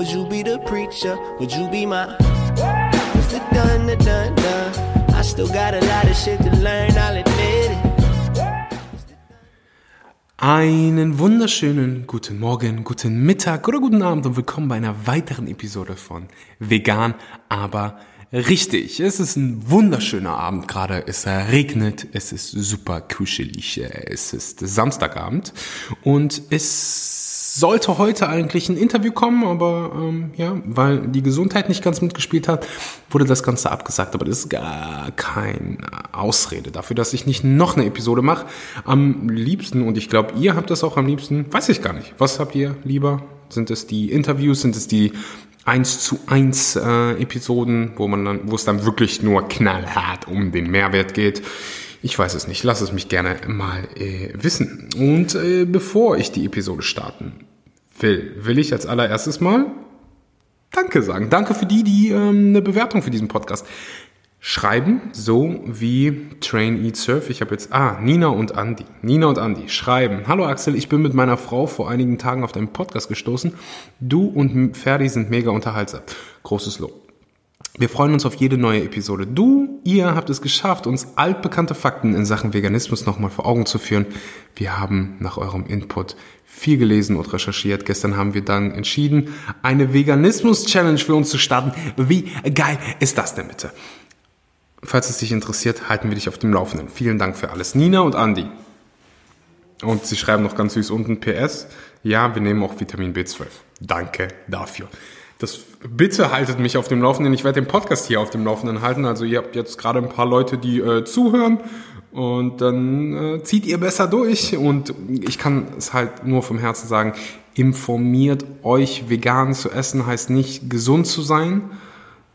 Would you be the preacher? Would you be my Mr. Dun, dun, dun, dun. I still got a lot of shit to learn, I'll admit it. Einen wunderschönen guten Morgen, guten Mittag oder guten Abend und willkommen bei einer weiteren Episode von Vegan, aber richtig. Es ist ein wunderschöner Abend gerade. Es regnet, es ist super kuschelig. Es ist Samstagabend und es sollte heute eigentlich ein Interview kommen, aber ähm, ja, weil die Gesundheit nicht ganz mitgespielt hat, wurde das Ganze abgesagt. Aber das ist gar keine Ausrede dafür, dass ich nicht noch eine Episode mache. Am liebsten, und ich glaube, ihr habt das auch am liebsten, weiß ich gar nicht. Was habt ihr lieber? Sind es die Interviews? Sind es die 1 zu 1 äh, Episoden, wo man dann, wo es dann wirklich nur knallhart um den Mehrwert geht? Ich weiß es nicht. Lass es mich gerne mal äh, wissen. Und äh, bevor ich die Episode starten will, will ich als allererstes mal Danke sagen. Danke für die, die ähm, eine Bewertung für diesen Podcast schreiben, so wie Train Eat Surf. Ich habe jetzt, ah, Nina und Andy. Nina und Andy schreiben. Hallo Axel, ich bin mit meiner Frau vor einigen Tagen auf deinen Podcast gestoßen. Du und Ferdi sind mega unterhaltsam. Großes Lob. Wir freuen uns auf jede neue Episode. Du, ihr habt es geschafft, uns altbekannte Fakten in Sachen Veganismus nochmal vor Augen zu führen. Wir haben nach eurem Input viel gelesen und recherchiert. Gestern haben wir dann entschieden, eine Veganismus-Challenge für uns zu starten. Wie geil ist das denn bitte? Falls es dich interessiert, halten wir dich auf dem Laufenden. Vielen Dank für alles. Nina und Andi. Und sie schreiben noch ganz süß unten PS. Ja, wir nehmen auch Vitamin B12. Danke dafür. Das bitte haltet mich auf dem Laufenden. Ich werde den Podcast hier auf dem Laufenden halten. Also ihr habt jetzt gerade ein paar Leute, die äh, zuhören und dann äh, zieht ihr besser durch. Und ich kann es halt nur vom Herzen sagen, informiert euch, vegan zu essen heißt nicht gesund zu sein.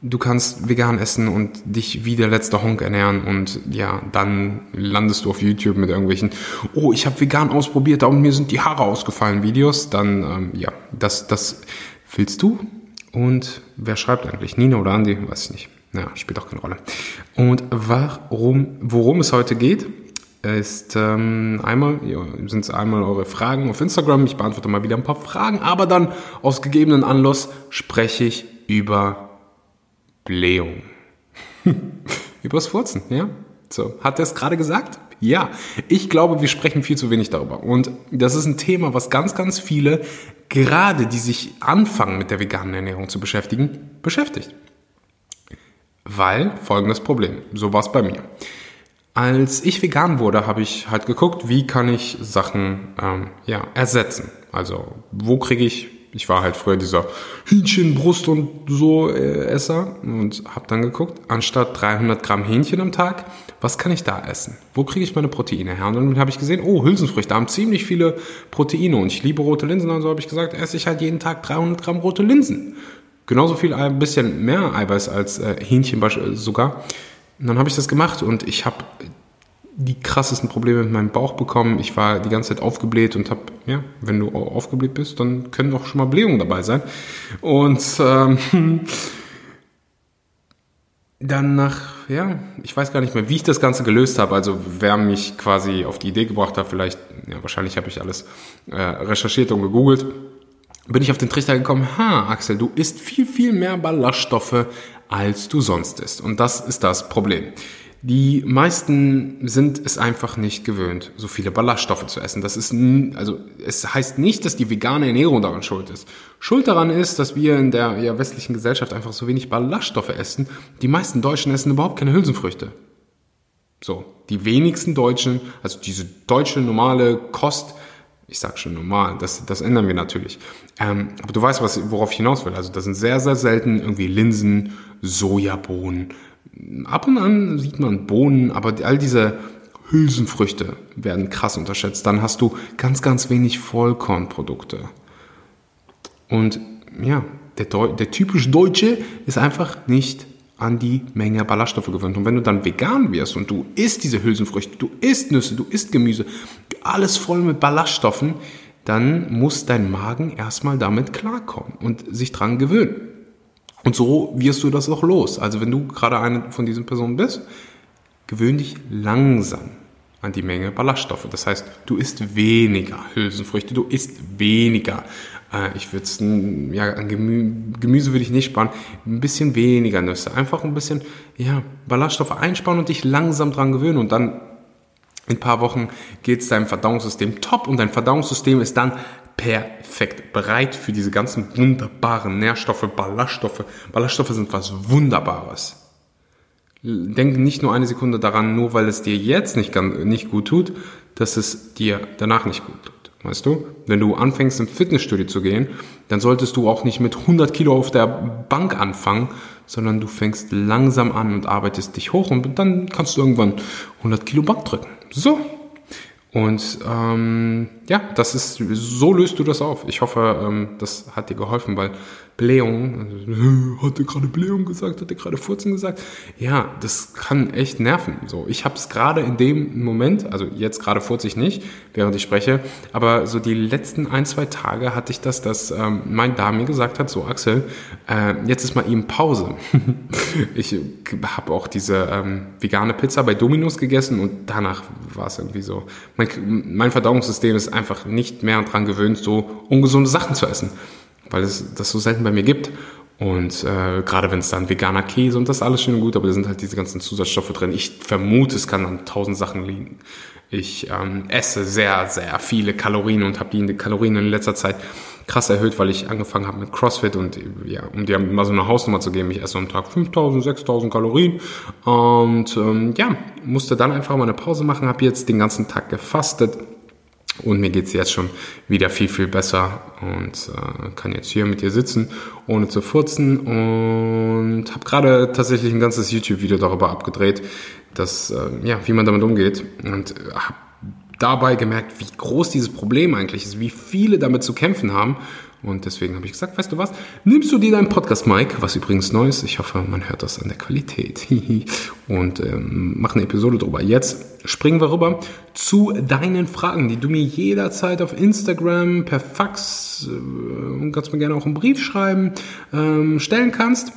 Du kannst vegan essen und dich wie der letzte Honk ernähren und ja, dann landest du auf YouTube mit irgendwelchen, oh, ich habe vegan ausprobiert, und mir sind die Haare ausgefallen Videos. Dann, ähm, ja, das, das willst du und wer schreibt eigentlich? Nina oder Andi? Weiß ich nicht. Naja, spielt auch keine Rolle. Und warum, worum es heute geht, ist ähm, einmal, ja, sind es einmal eure Fragen auf Instagram. Ich beantworte mal wieder ein paar Fragen, aber dann aus gegebenen Anlass spreche ich über Blähung. Übers Furzen, ja? So, hat er es gerade gesagt? Ja, ich glaube, wir sprechen viel zu wenig darüber. Und das ist ein Thema, was ganz, ganz viele, gerade die sich anfangen mit der veganen Ernährung zu beschäftigen, beschäftigt. Weil folgendes Problem, so war es bei mir. Als ich vegan wurde, habe ich halt geguckt, wie kann ich Sachen ähm, ja, ersetzen. Also wo kriege ich ich war halt früher dieser Hühnchen, Brust und so äh, Esser und habe dann geguckt, anstatt 300 Gramm Hähnchen am Tag, was kann ich da essen? Wo kriege ich meine Proteine her? Und dann habe ich gesehen, oh, Hülsenfrüchte haben ziemlich viele Proteine und ich liebe rote Linsen, also habe ich gesagt, esse ich halt jeden Tag 300 Gramm rote Linsen. Genauso viel, ein bisschen mehr Eiweiß als äh, Hähnchen sogar. Und dann habe ich das gemacht und ich habe die krassesten Probleme mit meinem Bauch bekommen. Ich war die ganze Zeit aufgebläht und habe, ja, wenn du aufgebläht bist, dann können auch schon mal Blähungen dabei sein. Und ähm, dann nach, ja, ich weiß gar nicht mehr, wie ich das Ganze gelöst habe. Also wer mich quasi auf die Idee gebracht hat, vielleicht, ja, wahrscheinlich habe ich alles äh, recherchiert und gegoogelt, bin ich auf den Trichter gekommen, ha, Axel, du isst viel, viel mehr Ballaststoffe, als du sonst isst. Und das ist das Problem. Die meisten sind es einfach nicht gewöhnt, so viele Ballaststoffe zu essen. Das ist, also, es heißt nicht, dass die vegane Ernährung daran schuld ist. Schuld daran ist, dass wir in der ja, westlichen Gesellschaft einfach so wenig Ballaststoffe essen. Die meisten Deutschen essen überhaupt keine Hülsenfrüchte. So. Die wenigsten Deutschen, also diese deutsche normale Kost, ich sag schon normal, das, das ändern wir natürlich. Ähm, aber du weißt, was, worauf ich hinaus will. Also das sind sehr, sehr selten irgendwie Linsen, Sojabohnen, ab und an sieht man Bohnen, aber all diese Hülsenfrüchte werden krass unterschätzt. Dann hast du ganz, ganz wenig Vollkornprodukte. Und ja, der, der typisch Deutsche ist einfach nicht an die Menge Ballaststoffe gewöhnt. Und wenn du dann vegan wirst und du isst diese Hülsenfrüchte, du isst Nüsse, du isst Gemüse, alles voll mit Ballaststoffen, dann muss dein Magen erstmal damit klarkommen und sich dran gewöhnen. Und so wirst du das auch los. Also wenn du gerade eine von diesen Personen bist, gewöhn dich langsam an die Menge Ballaststoffe. Das heißt, du isst weniger Hülsenfrüchte, du isst weniger. Äh, ich würde ja, an Gemü Gemüse würde ich nicht sparen, ein bisschen weniger Nüsse. Einfach ein bisschen, ja, Ballaststoffe einsparen und dich langsam dran gewöhnen und dann in ein paar Wochen geht es deinem Verdauungssystem top und dein Verdauungssystem ist dann perfekt bereit für diese ganzen wunderbaren Nährstoffe, Ballaststoffe. Ballaststoffe sind was Wunderbares. Denke nicht nur eine Sekunde daran, nur weil es dir jetzt nicht, nicht gut tut, dass es dir danach nicht gut tut. Weißt du? Wenn du anfängst im Fitnessstudio zu gehen, dann solltest du auch nicht mit 100 Kilo auf der Bank anfangen, sondern du fängst langsam an und arbeitest dich hoch und dann kannst du irgendwann 100 Kilo Bank drücken. So. Und ähm, ja, das ist so löst du das auf. Ich hoffe, ähm, das hat dir geholfen, weil Blähung, also, hat er gerade Blähung gesagt, hat er gerade Furzen gesagt? Ja, das kann echt nerven. So, ich habe es gerade in dem Moment, also jetzt gerade furze ich nicht, während ich spreche, aber so die letzten ein, zwei Tage hatte ich das, dass ähm, mein Darm mir gesagt hat, so Axel, äh, jetzt ist mal eben Pause. ich habe auch diese ähm, vegane Pizza bei Domino's gegessen und danach war es irgendwie so. Mein, mein Verdauungssystem ist einfach nicht mehr dran gewöhnt, so ungesunde Sachen zu essen weil es das so selten bei mir gibt. Und äh, gerade wenn es dann veganer Käse und das alles schön und gut, aber da sind halt diese ganzen Zusatzstoffe drin. Ich vermute, es kann an tausend Sachen liegen. Ich ähm, esse sehr, sehr viele Kalorien und habe die Kalorien in letzter Zeit krass erhöht, weil ich angefangen habe mit CrossFit und ja, um dir mal so eine Hausnummer zu geben, ich esse am Tag 5000, 6000 Kalorien und ähm, ja, musste dann einfach mal eine Pause machen, habe jetzt den ganzen Tag gefastet und mir geht's jetzt schon wieder viel, viel besser und äh, kann jetzt hier mit dir sitzen, ohne zu furzen. Und habe gerade tatsächlich ein ganzes YouTube-Video darüber abgedreht, dass, äh, ja, wie man damit umgeht. Und habe dabei gemerkt, wie groß dieses Problem eigentlich ist, wie viele damit zu kämpfen haben und deswegen habe ich gesagt, weißt du was, nimmst du dir dein Podcast-Mic, was übrigens neu ist, ich hoffe, man hört das an der Qualität, und ähm, mach eine Episode drüber. Jetzt springen wir rüber zu deinen Fragen, die du mir jederzeit auf Instagram, per Fax äh, und kannst mir gerne auch einen Brief schreiben, ähm, stellen kannst.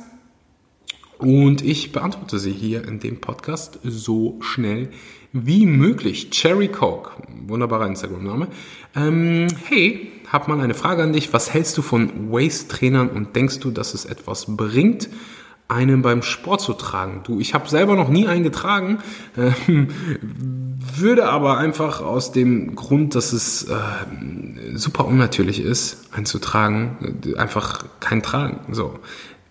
Und ich beantworte sie hier in dem Podcast so schnell wie möglich. Cherry Coke, wunderbarer Instagram-Name. Ähm, hey, hab mal eine Frage an dich. Was hältst du von Waist-Trainern und denkst du, dass es etwas bringt, einen beim Sport zu tragen? Du, ich habe selber noch nie einen getragen, äh, würde aber einfach aus dem Grund, dass es äh, super unnatürlich ist, einen zu tragen, einfach kein Tragen. So,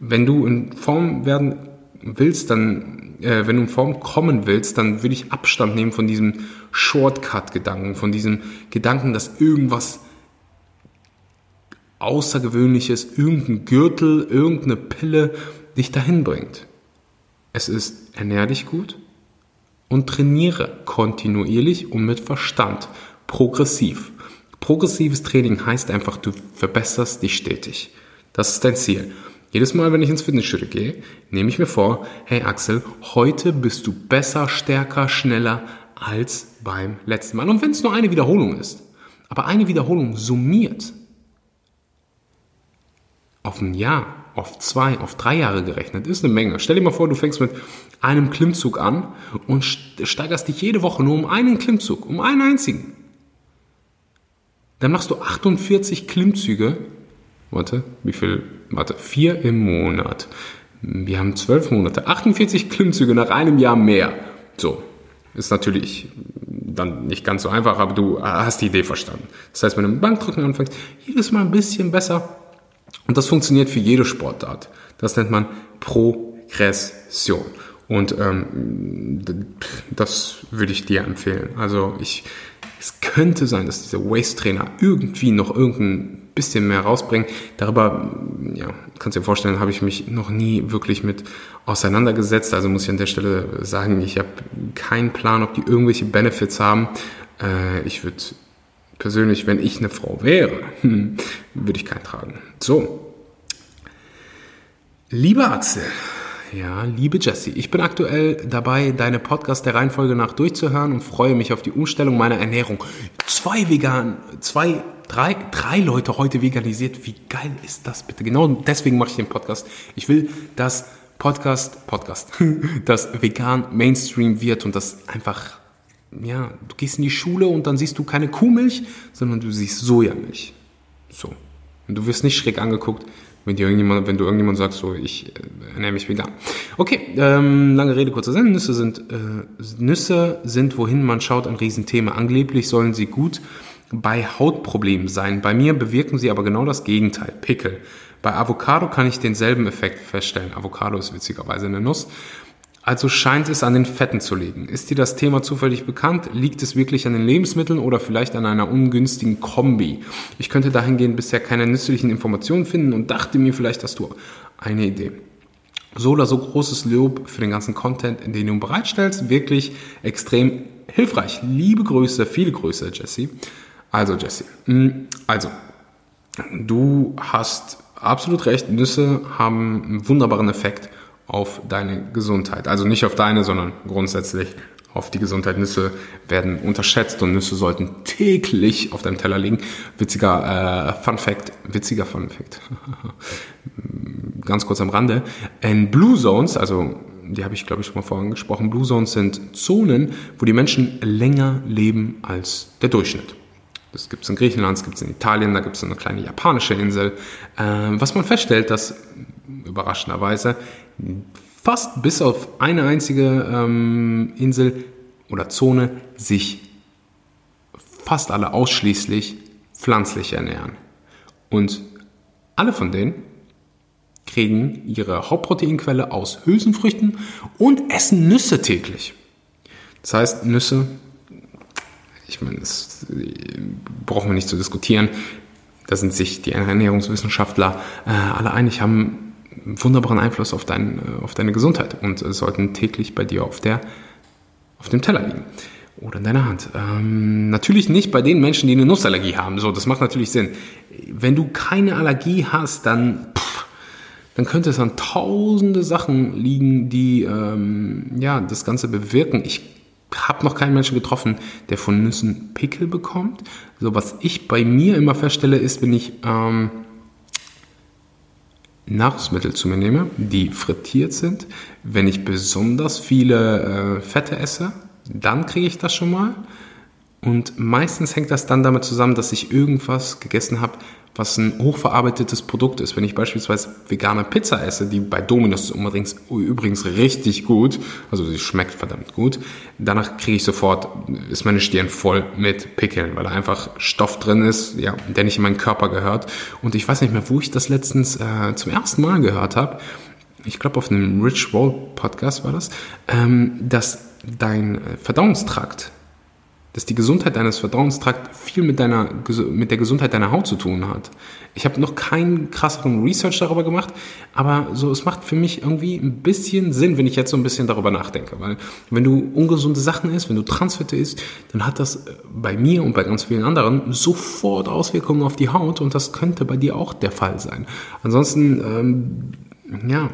wenn du in Form werden willst, dann, äh, wenn du in Form kommen willst, dann würde ich Abstand nehmen von diesem Shortcut-Gedanken, von diesem Gedanken, dass irgendwas Außergewöhnliches, irgendein Gürtel, irgendeine Pille dich dahin bringt. Es ist, ernähr dich gut und trainiere kontinuierlich und mit Verstand, progressiv. Progressives Training heißt einfach, du verbesserst dich stetig. Das ist dein Ziel. Jedes Mal, wenn ich ins Fitnessstudio gehe, nehme ich mir vor, hey Axel, heute bist du besser, stärker, schneller als beim letzten Mal. Und wenn es nur eine Wiederholung ist, aber eine Wiederholung summiert auf ein Jahr, auf zwei, auf drei Jahre gerechnet, ist eine Menge. Stell dir mal vor, du fängst mit einem Klimmzug an und steigerst dich jede Woche nur um einen Klimmzug, um einen einzigen. Dann machst du 48 Klimmzüge. Warte, wie viel? Warte, vier im Monat. Wir haben zwölf Monate. 48 Klimmzüge nach einem Jahr mehr. So. Ist natürlich dann nicht ganz so einfach, aber du hast die Idee verstanden. Das heißt, wenn du mit Bankdrücken anfängst, jedes Mal ein bisschen besser, und das funktioniert für jede Sportart. Das nennt man Progression. Und ähm, das würde ich dir empfehlen. Also ich, es könnte sein, dass dieser Waist-Trainer irgendwie noch irgendein bisschen mehr rausbringt. Darüber, ja, kannst du dir vorstellen, habe ich mich noch nie wirklich mit auseinandergesetzt. Also muss ich an der Stelle sagen, ich habe keinen Plan, ob die irgendwelche Benefits haben. Äh, ich würde persönlich, wenn ich eine Frau wäre, würde ich keinen tragen. So. Lieber Axel, ja, liebe Jessie, ich bin aktuell dabei, deine Podcast der Reihenfolge nach durchzuhören und freue mich auf die Umstellung meiner Ernährung. Zwei vegan, zwei, drei, drei Leute heute veganisiert. Wie geil ist das bitte? Genau deswegen mache ich den Podcast. Ich will, dass Podcast, Podcast, das vegan Mainstream wird und das einfach ja, du gehst in die Schule und dann siehst du keine Kuhmilch, sondern du siehst Sojamilch. So. Und du wirst nicht schräg angeguckt, wenn, dir irgendjemand, wenn du irgendjemand sagst, so, ich äh, ernähre mich vegan. Okay, ähm, lange Rede, kurzer Sinn. Nüsse sind, äh, Nüsse sind, wohin man schaut, ein Riesenthema. Angeblich sollen sie gut bei Hautproblemen sein. Bei mir bewirken sie aber genau das Gegenteil, Pickel. Bei Avocado kann ich denselben Effekt feststellen. Avocado ist witzigerweise eine Nuss. Also scheint es an den Fetten zu liegen. Ist dir das Thema zufällig bekannt? Liegt es wirklich an den Lebensmitteln oder vielleicht an einer ungünstigen Kombi? Ich könnte dahingehend bisher keine nützlichen Informationen finden und dachte mir, vielleicht hast du eine Idee. So oder so großes Lob für den ganzen Content, den du bereitstellst. Wirklich extrem hilfreich. Liebe Grüße, viele Grüße, Jesse. Also, Jesse. Mm, also, du hast absolut recht. Nüsse haben einen wunderbaren Effekt auf deine Gesundheit. Also nicht auf deine, sondern grundsätzlich auf die Gesundheit. Nüsse werden unterschätzt und Nüsse sollten täglich auf deinem Teller liegen. Witziger äh, Fun Fact, witziger Fun Fact. Ganz kurz am Rande. In Blue Zones, also die habe ich glaube ich schon mal vorhin gesprochen, Blue Zones sind Zonen, wo die Menschen länger leben als der Durchschnitt. Das gibt es in Griechenland, das gibt es in Italien, da gibt es eine kleine japanische Insel. Äh, was man feststellt, dass überraschenderweise fast bis auf eine einzige ähm, Insel oder Zone sich fast alle ausschließlich pflanzlich ernähren. Und alle von denen kriegen ihre Hauptproteinquelle aus Hülsenfrüchten und essen Nüsse täglich. Das heißt, Nüsse, ich meine, das brauchen wir nicht zu diskutieren, da sind sich die Ernährungswissenschaftler äh, alle einig, haben wunderbaren Einfluss auf, dein, äh, auf deine Gesundheit und äh, sollten täglich bei dir auf, der, auf dem Teller liegen oder in deiner Hand. Ähm, natürlich nicht bei den Menschen, die eine Nussallergie haben. So, das macht natürlich Sinn. Wenn du keine Allergie hast, dann, pff, dann könnte es an tausende Sachen liegen, die ähm, ja das Ganze bewirken. Ich habe noch keinen Menschen getroffen, der von Nüssen Pickel bekommt. So, was ich bei mir immer feststelle, ist, wenn ich ähm, Nahrungsmittel zu mir nehme, die frittiert sind. Wenn ich besonders viele äh, Fette esse, dann kriege ich das schon mal. Und meistens hängt das dann damit zusammen, dass ich irgendwas gegessen habe, was ein hochverarbeitetes Produkt ist. Wenn ich beispielsweise vegane Pizza esse, die bei Domino's übrigens, übrigens richtig gut, also sie schmeckt verdammt gut, danach kriege ich sofort, ist meine Stirn voll mit Pickeln, weil da einfach Stoff drin ist, ja, der nicht in meinen Körper gehört. Und ich weiß nicht mehr, wo ich das letztens äh, zum ersten Mal gehört habe. Ich glaube, auf einem Rich Roll Podcast war das, ähm, dass dein Verdauungstrakt dass die Gesundheit deines Verdauungstrakts viel mit, deiner, mit der Gesundheit deiner Haut zu tun hat. Ich habe noch keinen krasseren Research darüber gemacht, aber so es macht für mich irgendwie ein bisschen Sinn, wenn ich jetzt so ein bisschen darüber nachdenke. Weil wenn du ungesunde Sachen isst, wenn du Transfette isst, dann hat das äh, bei mir und bei ganz vielen anderen sofort Auswirkungen auf die Haut und das könnte bei dir auch der Fall sein. Ansonsten, ähm, ja,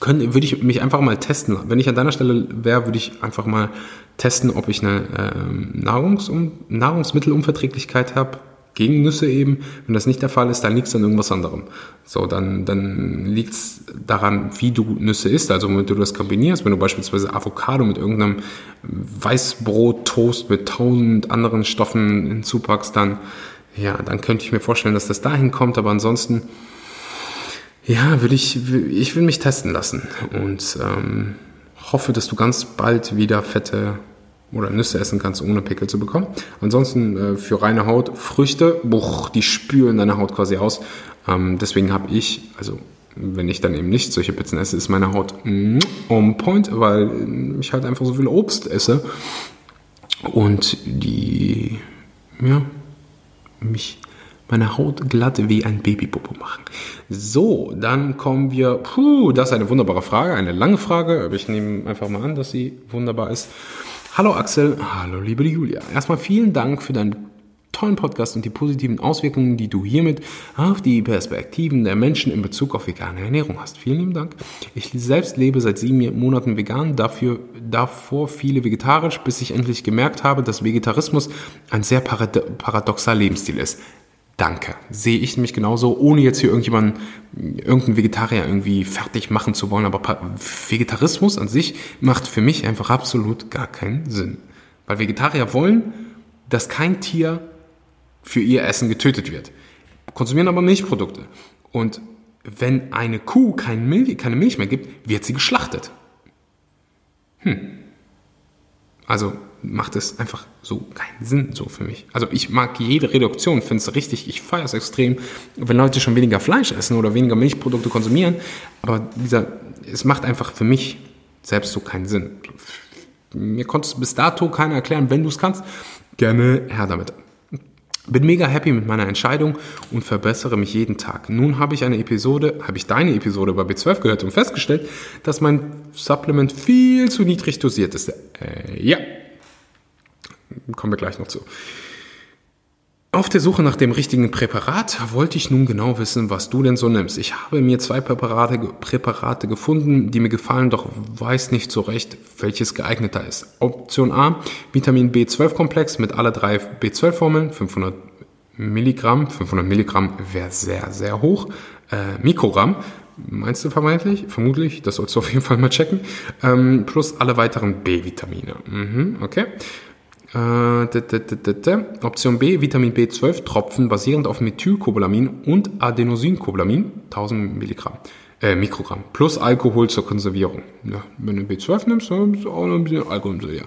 können, würde ich mich einfach mal testen. Wenn ich an deiner Stelle wäre, würde ich einfach mal testen, ob ich eine ähm, Nahrungs Nahrungsmittelunverträglichkeit habe, gegen Nüsse eben. Wenn das nicht der Fall ist, dann liegt es an irgendwas anderem. So, dann, dann liegt es daran, wie du Nüsse isst. Also wenn du das kombinierst, wenn du beispielsweise Avocado mit irgendeinem Weißbrot-Toast mit tausend anderen Stoffen hinzupackst, dann, ja, dann könnte ich mir vorstellen, dass das dahin kommt. Aber ansonsten, ja, will ich, ich will mich testen lassen. Und ähm, hoffe, dass du ganz bald wieder fette oder Nüsse essen kannst, ohne Pickel zu bekommen. Ansonsten äh, für reine Haut Früchte, boah, die spülen deine Haut quasi aus. Ähm, deswegen habe ich, also wenn ich dann eben nicht solche Pizzen esse, ist meine Haut mm, on point, weil ich halt einfach so viel Obst esse und die, ja, mich meine Haut glatt wie ein Babypopo machen. So, dann kommen wir, puh, das ist eine wunderbare Frage, eine lange Frage, aber ich nehme einfach mal an, dass sie wunderbar ist. Hallo Axel, hallo liebe Julia. Erstmal vielen Dank für deinen tollen Podcast und die positiven Auswirkungen, die du hiermit auf die Perspektiven der Menschen in Bezug auf vegane Ernährung hast. Vielen lieben Dank. Ich selbst lebe seit sieben Monaten vegan, dafür davor viele vegetarisch, bis ich endlich gemerkt habe, dass Vegetarismus ein sehr paradoxer Lebensstil ist. Danke. Sehe ich nämlich genauso, ohne jetzt hier irgendjemanden, irgendeinen Vegetarier irgendwie fertig machen zu wollen. Aber Vegetarismus an sich macht für mich einfach absolut gar keinen Sinn. Weil Vegetarier wollen, dass kein Tier für ihr Essen getötet wird. Konsumieren aber Milchprodukte. Und wenn eine Kuh kein Milch, keine Milch mehr gibt, wird sie geschlachtet. Hm. Also macht es einfach so keinen Sinn so für mich. Also ich mag jede Reduktion, finde es richtig, ich feiere es extrem, wenn Leute schon weniger Fleisch essen oder weniger Milchprodukte konsumieren, aber dieser, es macht einfach für mich selbst so keinen Sinn. Mir konnte es bis dato keiner erklären, wenn du es kannst, gerne her damit. Bin mega happy mit meiner Entscheidung und verbessere mich jeden Tag. Nun habe ich eine Episode, habe ich deine Episode bei B12 gehört und festgestellt, dass mein Supplement viel zu niedrig dosiert ist. Äh, ja, kommen wir gleich noch zu. Auf der Suche nach dem richtigen Präparat wollte ich nun genau wissen, was du denn so nimmst. Ich habe mir zwei Präparate, Präparate gefunden, die mir gefallen, doch weiß nicht so recht, welches geeigneter ist. Option A, Vitamin B12-Komplex mit alle drei B12-Formeln, 500 Milligramm. 500 Milligramm wäre sehr, sehr hoch. Äh, Mikrogramm, meinst du vermeintlich? Vermutlich, das sollst du auf jeden Fall mal checken. Ähm, plus alle weiteren B-Vitamine. Mhm, okay. Äh, Option B, Vitamin B12 Tropfen basierend auf Methylcobalamin und Adenosine-Cobalamin, 1000 Milligramm, äh, Mikrogramm, plus Alkohol zur Konservierung. Ja, wenn du B12 nimmst, dann ist auch noch ein bisschen Alkohol ja.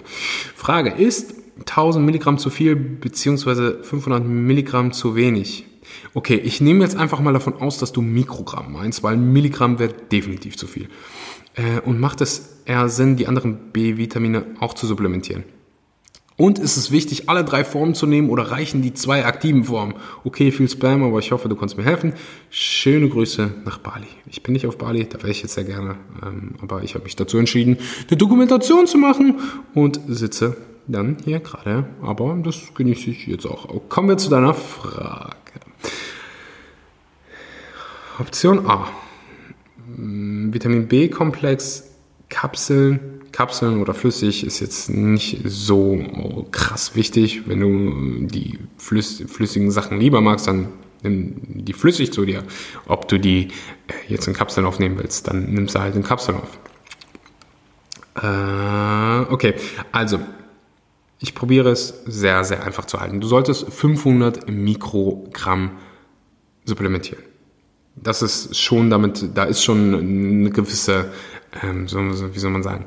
Frage ist, 1000 Milligramm zu viel beziehungsweise 500 Milligramm zu wenig? Okay, ich nehme jetzt einfach mal davon aus, dass du Mikrogramm meinst, weil Milligramm wäre definitiv zu viel. Äh, und macht es eher Sinn, die anderen B-Vitamine auch zu supplementieren? Und ist es wichtig, alle drei Formen zu nehmen oder reichen die zwei aktiven Formen? Okay, viel Spam, aber ich hoffe, du kannst mir helfen. Schöne Grüße nach Bali. Ich bin nicht auf Bali, da wäre ich jetzt sehr gerne, ähm, aber ich habe mich dazu entschieden, eine Dokumentation zu machen und sitze dann hier gerade. Aber das genieße ich jetzt auch. Kommen wir zu deiner Frage. Option A. Vitamin B-Komplex, Kapseln Kapseln oder flüssig ist jetzt nicht so krass wichtig. Wenn du die flüssigen Sachen lieber magst, dann nimm die flüssig zu dir. Ob du die äh, jetzt in Kapseln aufnehmen willst, dann nimmst du halt in Kapseln auf. Äh, okay, also ich probiere es sehr, sehr einfach zu halten. Du solltest 500 Mikrogramm supplementieren. Das ist schon damit, da ist schon eine gewisse, ähm, so, wie soll man sagen,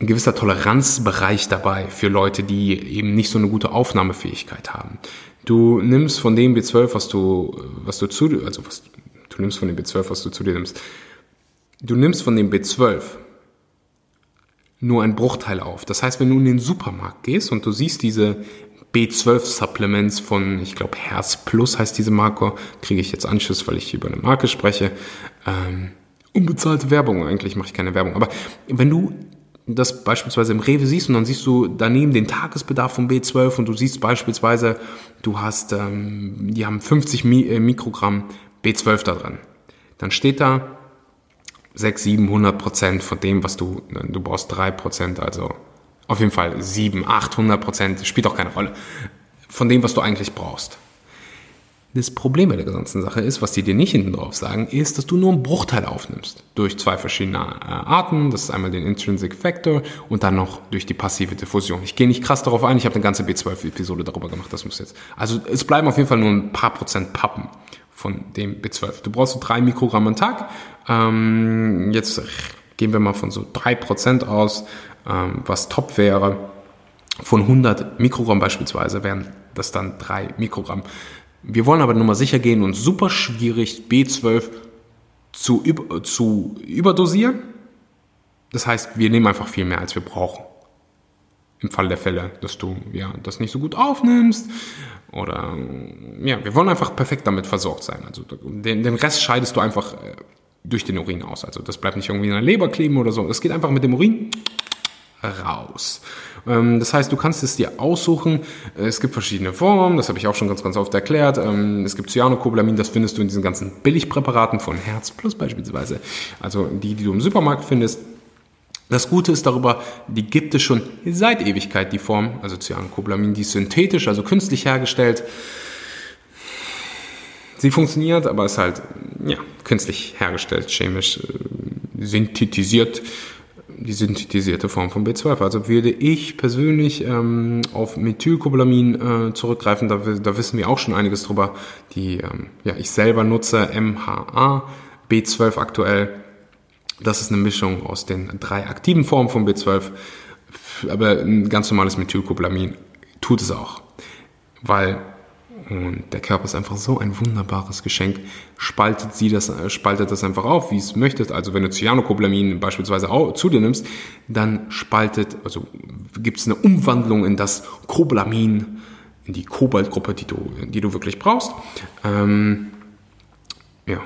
ein gewisser Toleranzbereich dabei für Leute, die eben nicht so eine gute Aufnahmefähigkeit haben. Du nimmst von dem B12, was du, was du zu, also was, du nimmst von dem B12, was du zu dir nimmst. Du nimmst von dem B12 nur ein Bruchteil auf. Das heißt, wenn du in den Supermarkt gehst und du siehst diese B12-Supplements von, ich glaube, Herz Plus heißt diese Marke, kriege ich jetzt Anschluss, weil ich über eine Marke spreche. Ähm, unbezahlte Werbung, eigentlich mache ich keine Werbung. Aber wenn du das beispielsweise im Rewe siehst und dann siehst du daneben den Tagesbedarf von B12 und du siehst beispielsweise, du hast, ähm, die haben 50 Mi äh, Mikrogramm B12 da dran. Dann steht da 6, 700 Prozent von dem, was du, du brauchst 3 Prozent, also auf jeden Fall 7, 800 Prozent, spielt auch keine Rolle, von dem, was du eigentlich brauchst. Das Problem bei der ganzen Sache ist, was die dir nicht hinten drauf sagen, ist, dass du nur einen Bruchteil aufnimmst. Durch zwei verschiedene äh, Arten. Das ist einmal den Intrinsic Factor und dann noch durch die passive Diffusion. Ich gehe nicht krass darauf ein. Ich habe eine ganze B12-Episode darüber gemacht. Das muss jetzt. Also es bleiben auf jeden Fall nur ein paar Prozent Pappen von dem B12. Du brauchst so drei Mikrogramm am Tag. Ähm, jetzt gehen wir mal von so drei Prozent aus, ähm, was top wäre. Von 100 Mikrogramm beispielsweise wären das dann drei Mikrogramm. Wir wollen aber nur mal sicher gehen und super schwierig B12 zu, zu überdosieren. Das heißt, wir nehmen einfach viel mehr, als wir brauchen. Im Fall der Fälle, dass du ja, das nicht so gut aufnimmst. Oder ja, wir wollen einfach perfekt damit versorgt sein. Also den, den Rest scheidest du einfach äh, durch den Urin aus. Also das bleibt nicht irgendwie in der Leber kleben oder so. Das geht einfach mit dem Urin raus. Ähm, das heißt, du kannst es dir aussuchen. Es gibt verschiedene Formen, das habe ich auch schon ganz, ganz oft erklärt. Ähm, es gibt Cyanocobalamin, das findest du in diesen ganzen Billigpräparaten von Herz Plus beispielsweise. Also die, die du im Supermarkt findest. Das Gute ist darüber, die gibt es schon seit Ewigkeit, die Form, also Cyanocobalamin, die ist synthetisch, also künstlich hergestellt. Sie funktioniert, aber ist halt ja, künstlich hergestellt, chemisch äh, synthetisiert die synthetisierte Form von B12. Also würde ich persönlich ähm, auf Methylcobalamin äh, zurückgreifen, da, da wissen wir auch schon einiges drüber, die ähm, ja, ich selber nutze, MHA, B12 aktuell. Das ist eine Mischung aus den drei aktiven Formen von B12, aber ein ganz normales Methylcobalamin tut es auch, weil und der Körper ist einfach so ein wunderbares Geschenk. Spaltet sie das, äh, spaltet das einfach auf, wie es möchtet. Also wenn du Cyanocobalamin beispielsweise auch zu dir nimmst, dann spaltet, also gibt es eine Umwandlung in das Cobalamin, in die Kobaltgruppe, die du, die du wirklich brauchst. Ähm, ja.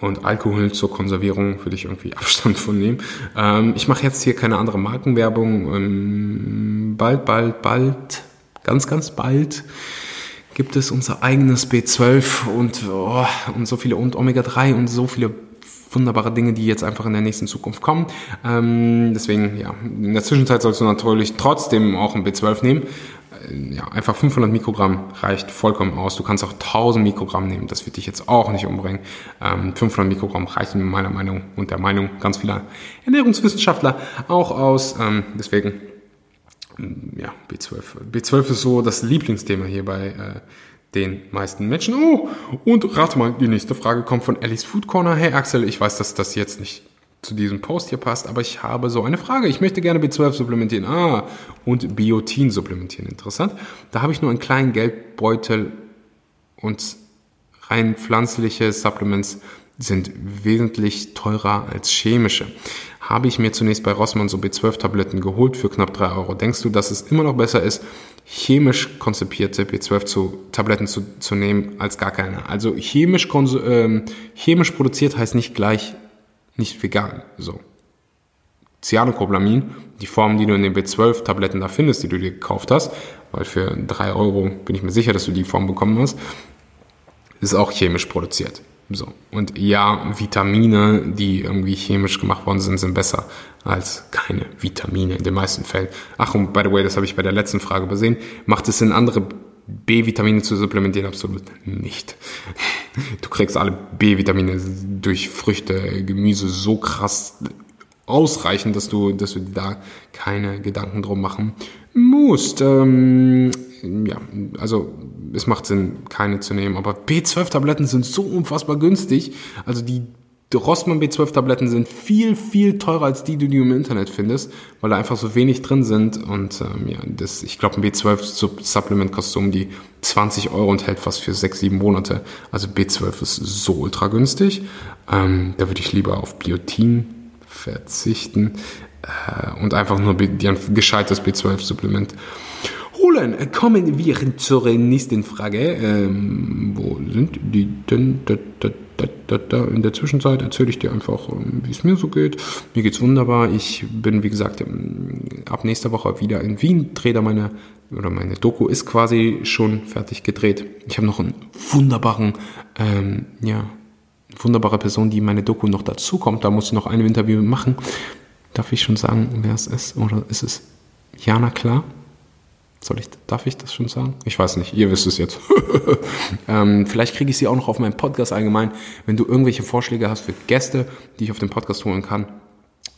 Und Alkohol zur Konservierung würde ich irgendwie Abstand von nehmen. Ähm, ich mache jetzt hier keine andere Markenwerbung. Ähm, bald, bald, bald, ganz, ganz bald gibt es unser eigenes B12 und, oh, und so viele und Omega-3 und so viele wunderbare Dinge, die jetzt einfach in der nächsten Zukunft kommen. Ähm, deswegen, ja, in der Zwischenzeit sollst du natürlich trotzdem auch ein B12 nehmen. Äh, ja, einfach 500 Mikrogramm reicht vollkommen aus. Du kannst auch 1000 Mikrogramm nehmen. Das wird dich jetzt auch nicht umbringen. Ähm, 500 Mikrogramm reichen meiner Meinung und der Meinung ganz vieler Ernährungswissenschaftler auch aus. Ähm, deswegen ja, B12. B12 ist so das Lieblingsthema hier bei äh, den meisten Menschen. Oh, und rate mal, die nächste Frage kommt von Alice Food Corner. Hey Axel, ich weiß, dass das jetzt nicht zu diesem Post hier passt, aber ich habe so eine Frage. Ich möchte gerne B12 supplementieren. Ah, und Biotin supplementieren. Interessant. Da habe ich nur einen kleinen Geldbeutel und rein pflanzliche Supplements sind wesentlich teurer als chemische habe ich mir zunächst bei Rossmann so B12-Tabletten geholt für knapp 3 Euro. Denkst du, dass es immer noch besser ist, chemisch konzipierte B12-Tabletten zu, zu nehmen, als gar keine? Also chemisch, ähm, chemisch produziert heißt nicht gleich nicht vegan. So. Cyanocobalamin, die Form, die du in den B12-Tabletten da findest, die du dir gekauft hast, weil für 3 Euro bin ich mir sicher, dass du die Form bekommen hast, ist auch chemisch produziert. So. Und ja, Vitamine, die irgendwie chemisch gemacht worden sind, sind besser als keine Vitamine in den meisten Fällen. Ach, und by the way, das habe ich bei der letzten Frage übersehen. Macht es Sinn, andere B-Vitamine zu supplementieren? Absolut nicht. Du kriegst alle B-Vitamine durch Früchte, Gemüse so krass ausreichend, dass du, dass du da keine Gedanken drum machen musst. Ähm, ja, also es macht Sinn, keine zu nehmen. Aber B12-Tabletten sind so unfassbar günstig. Also die Rossmann B12-Tabletten sind viel, viel teurer als die, die du im Internet findest, weil da einfach so wenig drin sind. Und ähm, ja, das, ich glaube, ein B12-Supplement kostet um die 20 Euro und hält fast für 6, 7 Monate. Also B12 ist so ultra günstig. Ähm, da würde ich lieber auf Biotin verzichten äh, und einfach nur ein gescheites B12-Supplement holen. Kommen wir zur nächsten Frage. Ähm, wo sind die denn? Da, da, da, In der Zwischenzeit erzähle ich dir einfach, ähm, wie es mir so geht. Mir geht's wunderbar. Ich bin, wie gesagt, ab nächster Woche wieder in Wien. Drehe da meine, oder meine Doku ist quasi schon fertig gedreht. Ich habe noch einen wunderbaren, ähm, ja, wunderbare Person, die in meine Doku noch dazukommt. Da muss ich noch ein Interview machen. Darf ich schon sagen, wer es ist? Oder ist es Jana klar? Soll ich, darf ich das schon sagen? Ich weiß nicht, ihr wisst es jetzt. ähm, vielleicht kriege ich sie auch noch auf meinem Podcast allgemein. Wenn du irgendwelche Vorschläge hast für Gäste, die ich auf den Podcast holen kann,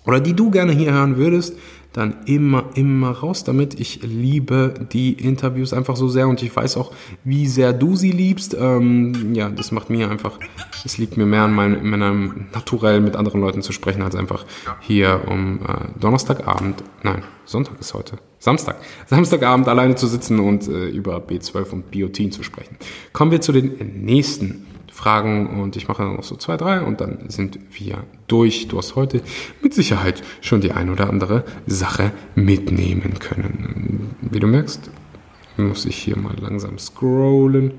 oder die du gerne hier hören würdest, dann immer, immer raus damit. Ich liebe die Interviews einfach so sehr und ich weiß auch, wie sehr du sie liebst. Ähm, ja, das macht mir einfach, es liegt mir mehr an meinem, meinem naturell mit anderen Leuten zu sprechen, als einfach hier um äh, Donnerstagabend, nein, Sonntag ist heute, Samstag, Samstagabend alleine zu sitzen und äh, über B12 und Biotin zu sprechen. Kommen wir zu den nächsten Fragen und ich mache noch so zwei, drei und dann sind wir durch. Du hast heute mit Sicherheit schon die ein oder andere Sache mitnehmen können. Wie du merkst, muss ich hier mal langsam scrollen.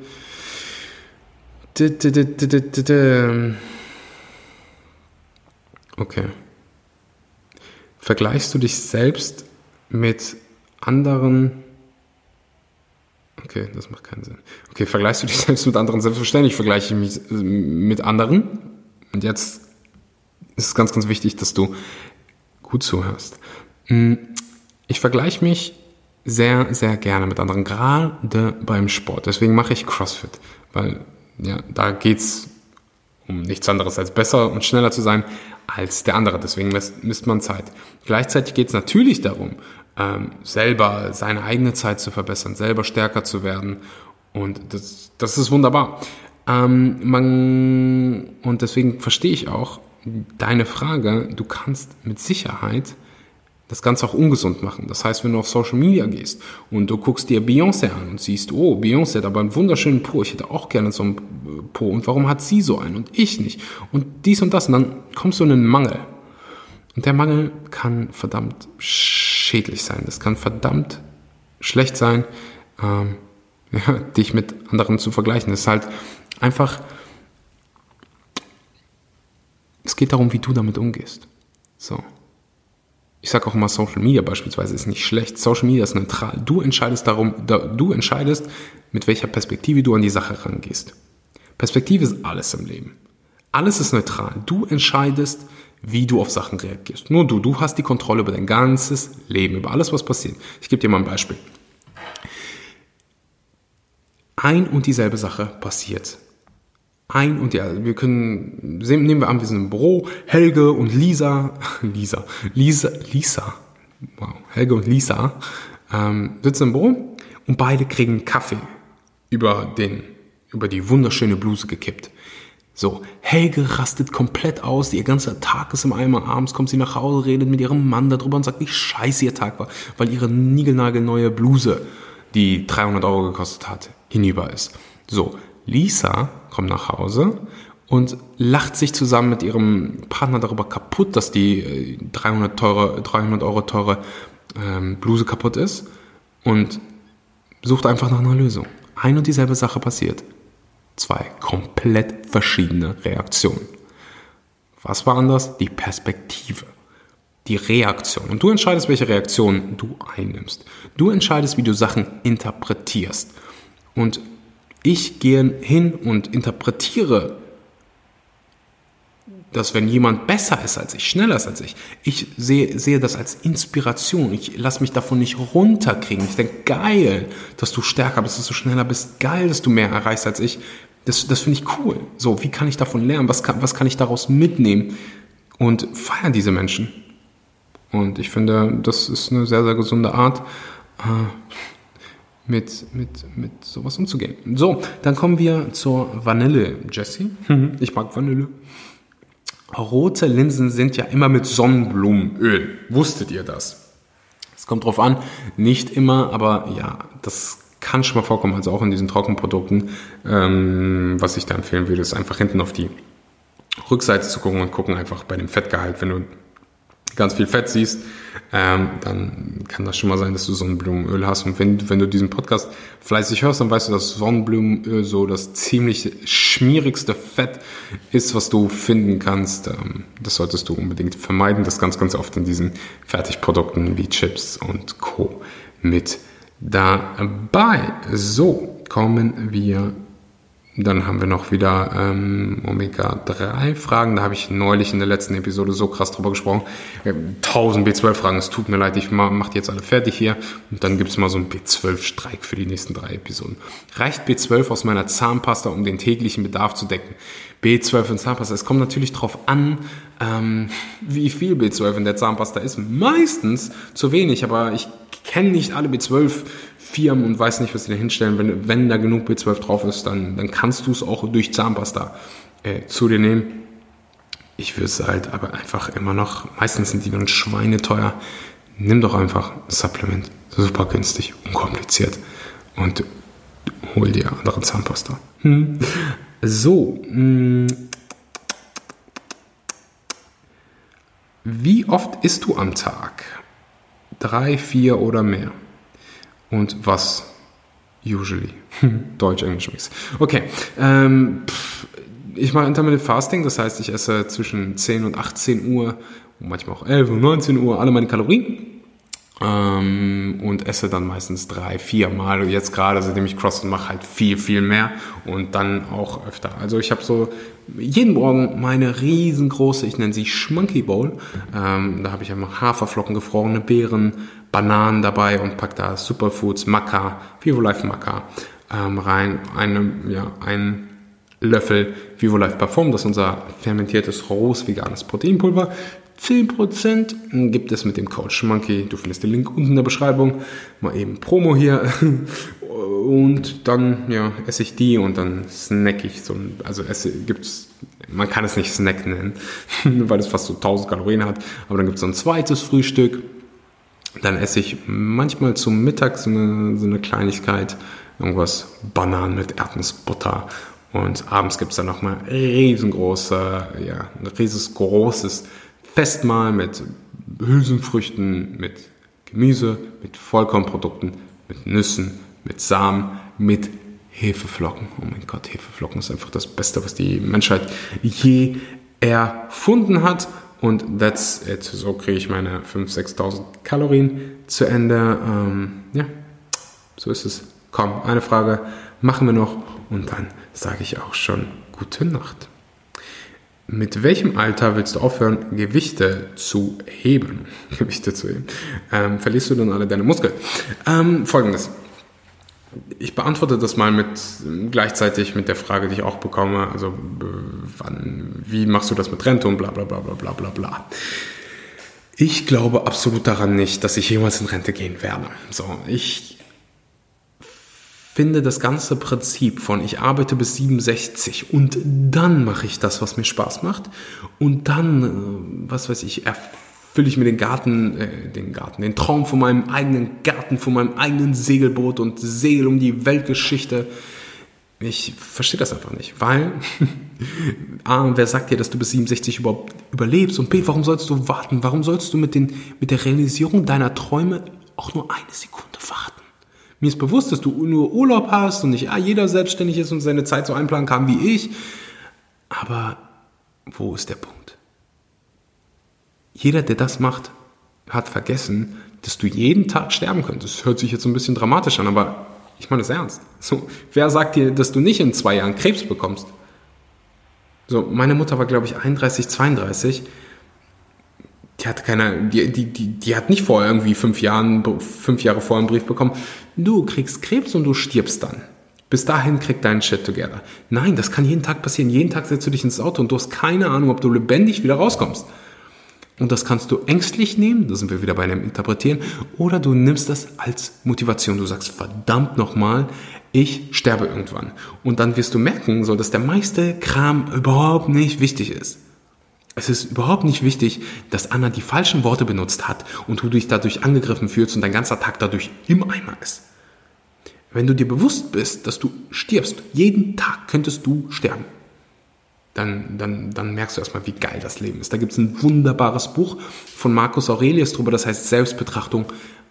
Okay. Vergleichst du dich selbst mit anderen Okay, das macht keinen Sinn. Okay, vergleichst du dich selbst mit anderen? Selbstverständlich vergleiche ich mich äh, mit anderen. Und jetzt ist es ganz, ganz wichtig, dass du gut zuhörst. Hm, ich vergleiche mich sehr, sehr gerne mit anderen, gerade beim Sport. Deswegen mache ich CrossFit, weil ja, da geht's um nichts anderes als besser und schneller zu sein. als der andere. Deswegen misst man Zeit. Gleichzeitig geht es natürlich darum, ähm, selber seine eigene Zeit zu verbessern, selber stärker zu werden. Und das, das ist wunderbar. Ähm, man, und deswegen verstehe ich auch deine Frage. Du kannst mit Sicherheit das Ganze auch ungesund machen. Das heißt, wenn du auf Social Media gehst und du guckst dir Beyoncé an und siehst, oh, Beyoncé hat aber einen wunderschönen Po, ich hätte auch gerne so einen Po und warum hat sie so einen und ich nicht? Und dies und das und dann kommst du in einen Mangel. Und der Mangel kann verdammt schädlich sein. Das kann verdammt schlecht sein, ähm, ja, dich mit anderen zu vergleichen. Das ist halt einfach, es geht darum, wie du damit umgehst. So ich sage auch immer, Social Media beispielsweise ist nicht schlecht. Social Media ist neutral. Du entscheidest darum, du entscheidest, mit welcher Perspektive du an die Sache rangehst. Perspektive ist alles im Leben. Alles ist neutral. Du entscheidest, wie du auf Sachen reagierst. Nur du, du hast die Kontrolle über dein ganzes Leben, über alles, was passiert. Ich gebe dir mal ein Beispiel. Ein und dieselbe Sache passiert ein und ja, wir können, nehmen wir an, wir sind im Büro, Helge und Lisa, Lisa, Lisa, Lisa, wow, Helge und Lisa ähm, sitzen im Büro und beide kriegen Kaffee über den, über die wunderschöne Bluse gekippt. So, Helge rastet komplett aus, ihr ganzer Tag ist im Eimer, abends kommt sie nach Hause, redet mit ihrem Mann darüber und sagt, wie scheiße ihr Tag war, weil ihre niegelnagelneue Bluse, die 300 Euro gekostet hat, hinüber ist. So, Lisa kommt nach Hause und lacht sich zusammen mit ihrem Partner darüber kaputt, dass die 300, äh, teure, 300 Euro teure ähm, Bluse kaputt ist und sucht einfach nach einer Lösung. Ein und dieselbe Sache passiert. Zwei komplett verschiedene Reaktionen. Was war anders? Die Perspektive. Die Reaktion. Und du entscheidest, welche Reaktion du einnimmst. Du entscheidest, wie du Sachen interpretierst. Und ich gehe hin und interpretiere, dass wenn jemand besser ist als ich, schneller ist als ich, ich sehe, sehe das als Inspiration. Ich lasse mich davon nicht runterkriegen. Ich denke, geil, dass du stärker bist, dass du schneller bist, geil, dass du mehr erreichst als ich. Das, das finde ich cool. So, wie kann ich davon lernen? Was kann, was kann ich daraus mitnehmen? Und feiern diese Menschen. Und ich finde, das ist eine sehr, sehr gesunde Art. Äh, mit, mit, mit sowas umzugehen. So, dann kommen wir zur Vanille, Jesse. Mhm. Ich mag Vanille. Rote Linsen sind ja immer mit Sonnenblumenöl. Wusstet ihr das? Es kommt drauf an, nicht immer, aber ja, das kann schon mal vorkommen, also auch in diesen Trockenprodukten. Ähm, was ich da empfehlen würde, ist einfach hinten auf die Rückseite zu gucken und gucken einfach bei dem Fettgehalt, wenn du ganz viel Fett siehst, ähm, dann kann das schon mal sein, dass du Sonnenblumenöl hast. Und wenn, wenn du diesen Podcast fleißig hörst, dann weißt du, dass Sonnenblumenöl so das ziemlich schmierigste Fett ist, was du finden kannst. Ähm, das solltest du unbedingt vermeiden. Das ganz, ganz oft in diesen Fertigprodukten wie Chips und Co. mit dabei. So, kommen wir dann haben wir noch wieder ähm, Omega-3-Fragen. Da habe ich neulich in der letzten Episode so krass drüber gesprochen. 1000 B12-Fragen. Es tut mir leid, ich mache die jetzt alle fertig hier. Und dann gibt es mal so einen B12-Streik für die nächsten drei Episoden. Reicht B12 aus meiner Zahnpasta, um den täglichen Bedarf zu decken? B12 in Zahnpasta. Es kommt natürlich darauf an, ähm, wie viel B12 in der Zahnpasta ist. Meistens zu wenig, aber ich kenne nicht alle B12 Firmen und weiß nicht, was sie da hinstellen. Wenn, wenn da genug B12 drauf ist, dann, dann kannst du es auch durch Zahnpasta äh, zu dir nehmen. Ich würde es halt aber einfach immer noch, meistens sind die dann schweineteuer. Nimm doch einfach ein Supplement. Super günstig, unkompliziert. Und hol dir andere Zahnpasta. Hm. So. Hm. Wie oft isst du am Tag? Drei, vier oder mehr? Und was usually. Deutsch-Englisch-Mix. Okay. Ähm, ich mache Intermittent Fasting, das heißt, ich esse zwischen 10 und 18 Uhr, manchmal auch 11 und 19 Uhr alle meine Kalorien ähm, und esse dann meistens drei, vier Mal. Jetzt gerade, seitdem ich Crossfit mache, halt viel, viel mehr und dann auch öfter. Also ich habe so jeden Morgen meine riesengroße, ich nenne sie Schmunky Bowl. Ähm, da habe ich einfach Haferflocken, gefrorene Beeren, Bananen dabei und pack da Superfoods, Maca, Vivo Life Maca ähm, rein. Eine, ja, ein Löffel Vivo Life Perform, das ist unser fermentiertes rohes veganes Proteinpulver. 10% gibt es mit dem Code Schmanky. Du findest den Link unten in der Beschreibung. Mal eben Promo hier. Und dann ja, esse ich die und dann snack ich so. Also esse gibt's, man kann es nicht Snack nennen, weil es fast so 1000 Kalorien hat. Aber dann gibt es so ein zweites Frühstück. Dann esse ich manchmal zum Mittag so eine, so eine Kleinigkeit. Irgendwas Bananen mit Erdnussbutter. Und abends gibt es dann nochmal riesengroße, ja, ein riesengroßes Festmahl mit Hülsenfrüchten, mit Gemüse, mit Vollkornprodukten, mit Nüssen, mit Samen, mit Hefeflocken. Oh mein Gott, Hefeflocken ist einfach das Beste, was die Menschheit je erfunden hat. Und that's it. So kriege ich meine 5.000, 6.000 Kalorien zu Ende. Ähm, ja, so ist es. Komm, eine Frage machen wir noch und dann sage ich auch schon gute Nacht. Mit welchem Alter willst du aufhören, Gewichte zu heben? Gewichte zu heben. Ähm, verlierst du dann alle deine Muskeln? Ähm, Folgendes. Ich beantworte das mal mit gleichzeitig mit der Frage, die ich auch bekomme. Also, wann, wie machst du das mit Rente und bla bla bla bla bla bla bla. Ich glaube absolut daran nicht, dass ich jemals in Rente gehen werde. So, ich finde das ganze Prinzip von ich arbeite bis 67 und dann mache ich das, was mir Spaß macht und dann, äh, was weiß ich, erfülle ich mir den Garten, äh, den Garten, den Traum von meinem eigenen Garten, von meinem eigenen Segelboot und segel um die Weltgeschichte. Ich verstehe das einfach nicht, weil A, wer sagt dir, dass du bis 67 überhaupt überlebst und B, warum sollst du warten? Warum sollst du mit, den, mit der Realisierung deiner Träume auch nur eine Sekunde warten? Mir ist bewusst, dass du nur Urlaub hast und nicht ah, jeder selbstständig ist und seine Zeit so einplanen kann wie ich. Aber wo ist der Punkt? Jeder, der das macht, hat vergessen, dass du jeden Tag sterben könntest. Das hört sich jetzt ein bisschen dramatisch an, aber ich meine das ernst. So, wer sagt dir, dass du nicht in zwei Jahren Krebs bekommst? So, meine Mutter war, glaube ich, 31, 32 die hat keine, die, die, die, die hat nicht vor irgendwie fünf Jahren, fünf Jahre vorher einen Brief bekommen. Du kriegst Krebs und du stirbst dann. Bis dahin krieg deinen Shit together. Nein, das kann jeden Tag passieren. Jeden Tag setzt du dich ins Auto und du hast keine Ahnung, ob du lebendig wieder rauskommst. Und das kannst du ängstlich nehmen, da sind wir wieder bei einem Interpretieren, oder du nimmst das als Motivation. Du sagst, verdammt nochmal, ich sterbe irgendwann. Und dann wirst du merken, so, dass der meiste Kram überhaupt nicht wichtig ist. Es ist überhaupt nicht wichtig, dass Anna die falschen Worte benutzt hat und du dich dadurch angegriffen fühlst und dein ganzer Tag dadurch im Eimer ist. Wenn du dir bewusst bist, dass du stirbst, jeden Tag könntest du sterben, dann, dann, dann merkst du erstmal, wie geil das Leben ist. Da gibt es ein wunderbares Buch von Marcus Aurelius drüber, das heißt Selbstbetrachtung,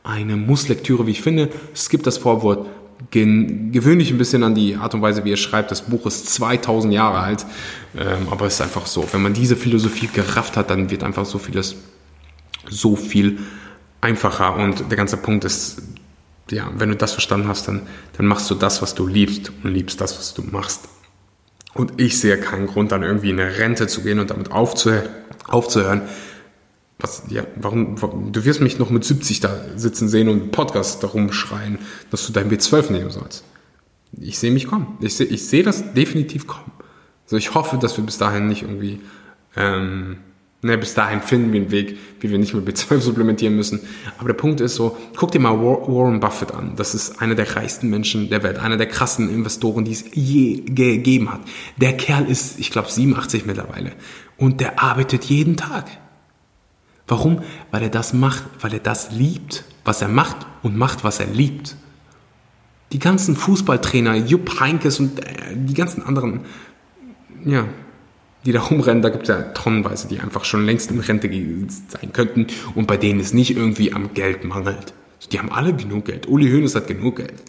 eine Musslektüre, wie ich finde. Es gibt das Vorwort gewöhne dich ein bisschen an die Art und Weise, wie er schreibt. Das Buch ist 2000 Jahre alt, ähm, aber es ist einfach so. Wenn man diese Philosophie gerafft hat, dann wird einfach so vieles so viel einfacher. Und der ganze Punkt ist, ja, wenn du das verstanden hast, dann, dann machst du das, was du liebst und liebst das, was du machst. Und ich sehe keinen Grund, dann irgendwie in eine Rente zu gehen und damit aufzuhören, was, ja, warum, warum, du wirst mich noch mit 70 da sitzen sehen und Podcast darum schreien, dass du dein B12 nehmen sollst. Ich sehe mich kommen. Ich sehe ich seh das definitiv kommen. Also ich hoffe, dass wir bis dahin nicht irgendwie, ähm, ne, bis dahin finden wir einen Weg, wie wir nicht mit B12 supplementieren müssen. Aber der Punkt ist so, guck dir mal Warren Buffett an. Das ist einer der reichsten Menschen der Welt, einer der krassen Investoren, die es je gegeben hat. Der Kerl ist, ich glaube, 87 mittlerweile. Und der arbeitet jeden Tag. Warum? Weil er das macht, weil er das liebt, was er macht und macht, was er liebt. Die ganzen Fußballtrainer, Jupp Heinkes und äh, die ganzen anderen, ja, die da rumrennen, da gibt es ja tonnenweise, die einfach schon längst in Rente sein könnten und bei denen es nicht irgendwie am Geld mangelt. Die haben alle genug Geld. Uli Hoeneß hat genug Geld.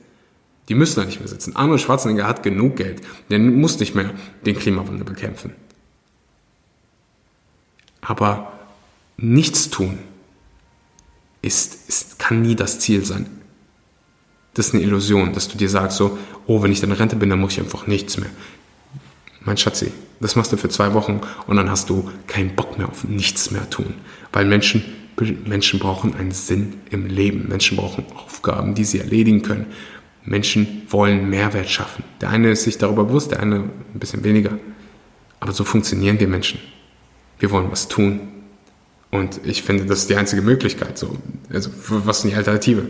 Die müssen da nicht mehr sitzen. Arnold Schwarzenegger hat genug Geld. Der muss nicht mehr den Klimawandel bekämpfen. Aber nichts tun ist, ist, kann nie das Ziel sein. Das ist eine Illusion, dass du dir sagst so, oh, wenn ich dann in Rente bin, dann muss ich einfach nichts mehr. Mein Schatzi, das machst du für zwei Wochen und dann hast du keinen Bock mehr auf nichts mehr tun. Weil Menschen, Menschen brauchen einen Sinn im Leben. Menschen brauchen Aufgaben, die sie erledigen können. Menschen wollen Mehrwert schaffen. Der eine ist sich darüber bewusst, der eine ein bisschen weniger. Aber so funktionieren wir Menschen. Wir wollen was tun. Und ich finde, das ist die einzige Möglichkeit. So. Also, was ist die Alternative?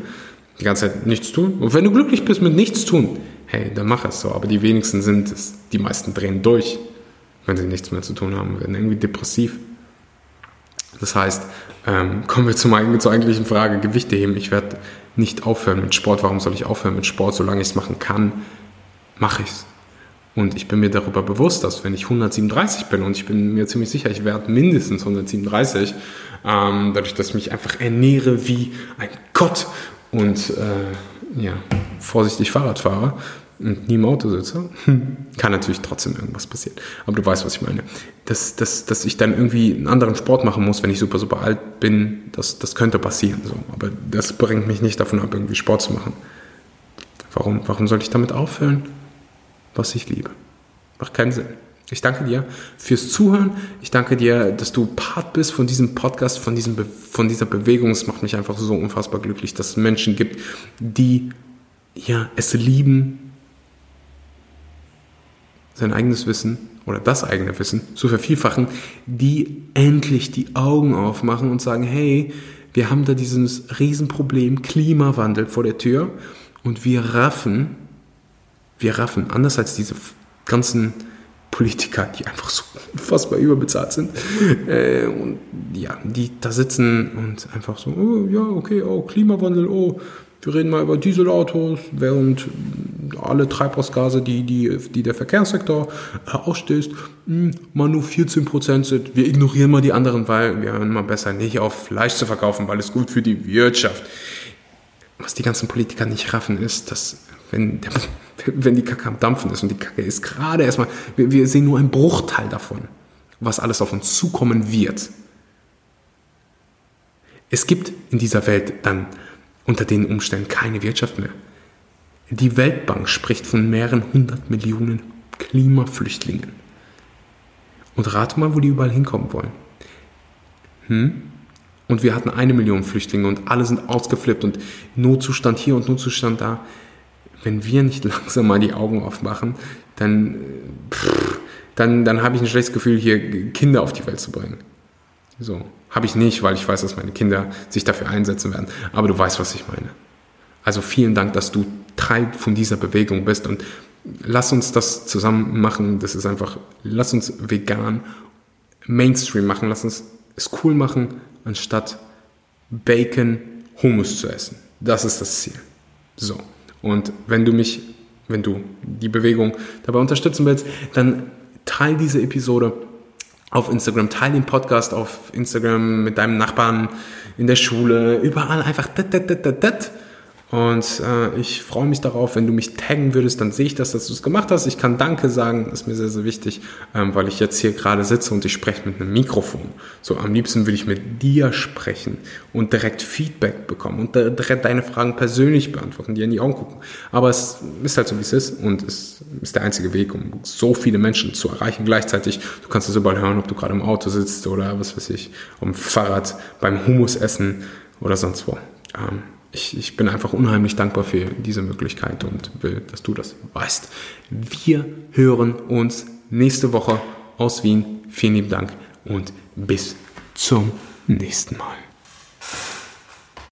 Die ganze Zeit nichts tun. Und wenn du glücklich bist mit nichts tun, hey, dann mach es so. Aber die wenigsten sind es. Die meisten drehen durch, wenn sie nichts mehr zu tun haben, werden irgendwie depressiv. Das heißt, ähm, kommen wir zum, zur eigentlichen Frage, Gewichte heben. Ich werde nicht aufhören mit Sport. Warum soll ich aufhören mit Sport? Solange ich es machen kann, mache ich es. Und ich bin mir darüber bewusst, dass wenn ich 137 bin und ich bin mir ziemlich sicher, ich werde mindestens 137, ähm, dadurch, dass ich mich einfach ernähre wie ein Gott und äh, ja, vorsichtig Fahrrad fahre, und nie im Auto sitze, kann natürlich trotzdem irgendwas passieren. Aber du weißt, was ich meine. Dass, dass, dass ich dann irgendwie einen anderen Sport machen muss, wenn ich super, super alt bin, das, das könnte passieren. So. Aber das bringt mich nicht davon ab, irgendwie Sport zu machen. Warum, warum soll ich damit aufhören, was ich liebe? Macht keinen Sinn. Ich danke dir fürs Zuhören. Ich danke dir, dass du Part bist von diesem Podcast, von, diesem von dieser Bewegung. Es macht mich einfach so unfassbar glücklich, dass es Menschen gibt, die ja, es lieben, sein eigenes Wissen oder das eigene Wissen zu vervielfachen, die endlich die Augen aufmachen und sagen, hey, wir haben da dieses Riesenproblem Klimawandel vor der Tür und wir raffen, wir raffen, anders als diese ganzen Politiker, die einfach so unfassbar überbezahlt sind äh, und ja, die da sitzen und einfach so, oh, ja, okay, oh, Klimawandel, oh, wir reden mal über Dieselautos, während alle Treibhausgase, die, die, die der Verkehrssektor äh, ausstößt, hm, mal nur 14% sind. Wir ignorieren mal die anderen, weil wir hören mal besser nicht auf Fleisch zu verkaufen, weil es gut für die Wirtschaft. Was die ganzen Politiker nicht raffen, ist, dass wenn, der, wenn die Kacke am Dampfen ist und die Kacke ist gerade erstmal, wir, wir sehen nur einen Bruchteil davon, was alles auf uns zukommen wird. Es gibt in dieser Welt dann unter den Umständen keine Wirtschaft mehr. Die Weltbank spricht von mehreren hundert Millionen Klimaflüchtlingen. Und rate mal, wo die überall hinkommen wollen. Hm? Und wir hatten eine Million Flüchtlinge und alle sind ausgeflippt und Notzustand hier und Notzustand da. Wenn wir nicht langsam mal die Augen aufmachen, dann, dann, dann habe ich ein schlechtes Gefühl, hier Kinder auf die Welt zu bringen. So. Habe ich nicht, weil ich weiß, dass meine Kinder sich dafür einsetzen werden. Aber du weißt, was ich meine. Also vielen Dank, dass du Teil von dieser Bewegung bist und lass uns das zusammen machen. Das ist einfach, lass uns vegan Mainstream machen. Lass uns es cool machen, anstatt Bacon Hummus zu essen. Das ist das Ziel. So. Und wenn du mich, wenn du die Bewegung dabei unterstützen willst, dann teil diese Episode auf Instagram, teile den Podcast auf Instagram mit deinem Nachbarn in der Schule, überall einfach dat, dat, dat, dat, dat. Und äh, ich freue mich darauf, wenn du mich taggen würdest, dann sehe ich das, dass du es gemacht hast. Ich kann Danke sagen, ist mir sehr, sehr wichtig, ähm, weil ich jetzt hier gerade sitze und ich spreche mit einem Mikrofon. So, am liebsten würde ich mit dir sprechen und direkt Feedback bekommen und direkt deine Fragen persönlich beantworten, dir in die Augen gucken. Aber es ist halt so, wie es ist und es ist der einzige Weg, um so viele Menschen zu erreichen gleichzeitig. Du kannst es überall hören, ob du gerade im Auto sitzt oder was weiß ich, am Fahrrad, beim Hummus essen oder sonst wo. Ähm, ich, ich bin einfach unheimlich dankbar für diese Möglichkeit und will, dass du das weißt. Wir hören uns nächste Woche aus Wien. Vielen lieben Dank und bis zum nächsten Mal.